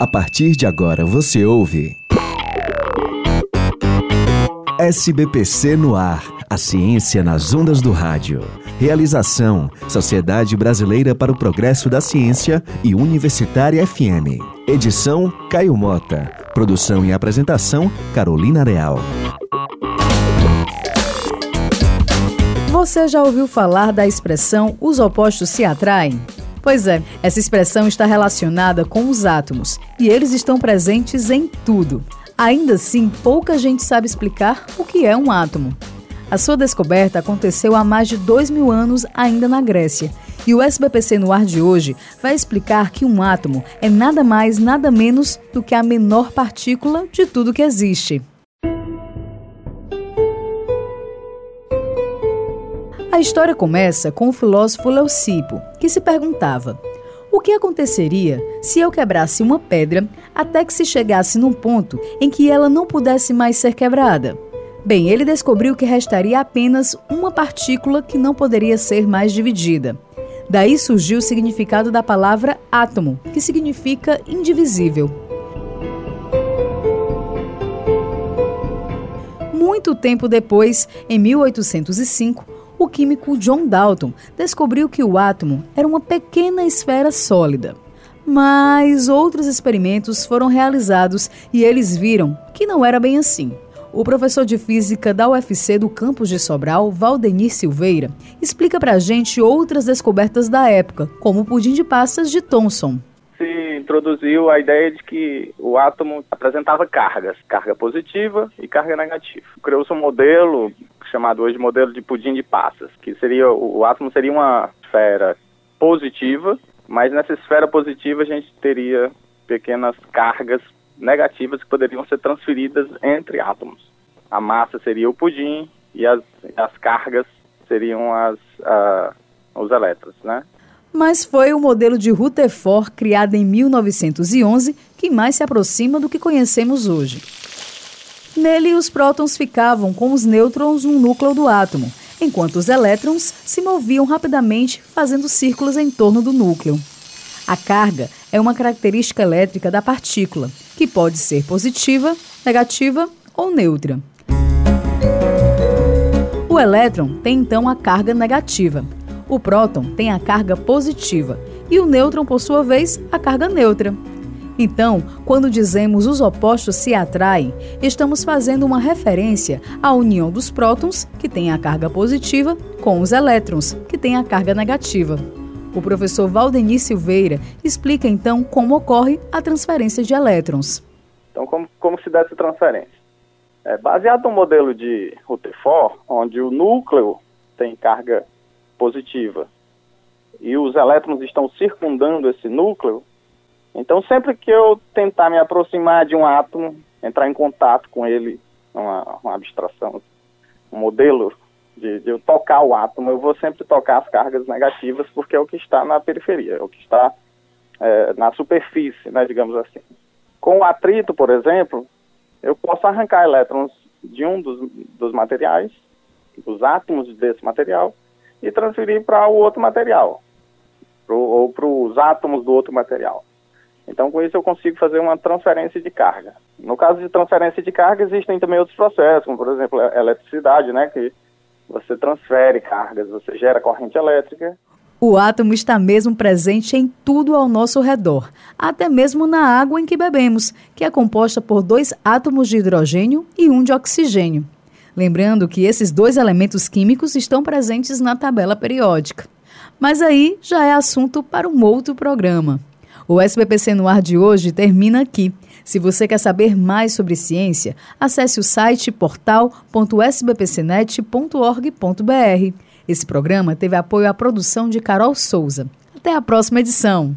A partir de agora você ouve. SBPC no ar. A ciência nas ondas do rádio. Realização: Sociedade Brasileira para o Progresso da Ciência e Universitária FM. Edição: Caio Mota. Produção e apresentação: Carolina Real. Você já ouviu falar da expressão os opostos se atraem? Pois é, essa expressão está relacionada com os átomos e eles estão presentes em tudo. Ainda assim, pouca gente sabe explicar o que é um átomo. A sua descoberta aconteceu há mais de dois mil anos, ainda na Grécia. E o SBPC no ar de hoje vai explicar que um átomo é nada mais, nada menos do que a menor partícula de tudo que existe. A história começa com o filósofo Leucipo, que se perguntava: o que aconteceria se eu quebrasse uma pedra até que se chegasse num ponto em que ela não pudesse mais ser quebrada? Bem, ele descobriu que restaria apenas uma partícula que não poderia ser mais dividida. Daí surgiu o significado da palavra átomo, que significa indivisível. Muito tempo depois, em 1805, o químico John Dalton descobriu que o átomo era uma pequena esfera sólida. Mas outros experimentos foram realizados e eles viram que não era bem assim. O professor de física da UFC do campus de Sobral, Valdenir Silveira, explica pra gente outras descobertas da época, como o pudim de passas de Thomson se introduziu a ideia de que o átomo apresentava cargas, carga positiva e carga negativa. Criou-se um modelo chamado hoje modelo de pudim de passas, que seria o, átomo seria uma esfera positiva, mas nessa esfera positiva a gente teria pequenas cargas negativas que poderiam ser transferidas entre átomos. A massa seria o pudim e as, as cargas seriam as, uh, os elétrons, né? Mas foi o modelo de Rutherford, criado em 1911, que mais se aproxima do que conhecemos hoje. Nele, os prótons ficavam com os nêutrons no núcleo do átomo, enquanto os elétrons se moviam rapidamente, fazendo círculos em torno do núcleo. A carga é uma característica elétrica da partícula, que pode ser positiva, negativa ou neutra. O elétron tem então a carga negativa. O próton tem a carga positiva e o nêutron, por sua vez, a carga neutra. Então, quando dizemos os opostos se atraem, estamos fazendo uma referência à união dos prótons, que têm a carga positiva, com os elétrons, que têm a carga negativa. O professor Valdenir Silveira explica então como ocorre a transferência de elétrons. Então, como, como se dá essa transferência? É, baseado no modelo de Rutherford, onde o núcleo tem carga positiva e os elétrons estão circundando esse núcleo, então, sempre que eu tentar me aproximar de um átomo, entrar em contato com ele, uma, uma abstração, um modelo de, de, eu tocar o átomo, eu vou sempre tocar as cargas negativas, porque é o que está na periferia, é o que está é, na superfície, né, digamos assim. Com o atrito, por exemplo, eu posso arrancar elétrons de um dos, dos materiais, dos átomos desse material, e transferir para o outro material, pro, ou para os átomos do outro material. Então, com isso, eu consigo fazer uma transferência de carga. No caso de transferência de carga, existem também outros processos, como, por exemplo, a eletricidade, né, que você transfere cargas, você gera corrente elétrica. O átomo está mesmo presente em tudo ao nosso redor, até mesmo na água em que bebemos, que é composta por dois átomos de hidrogênio e um de oxigênio. Lembrando que esses dois elementos químicos estão presentes na tabela periódica. Mas aí já é assunto para um outro programa. O SBPC no ar de hoje termina aqui. Se você quer saber mais sobre ciência, acesse o site portal.sbpcnet.org.br. Esse programa teve apoio à produção de Carol Souza. Até a próxima edição.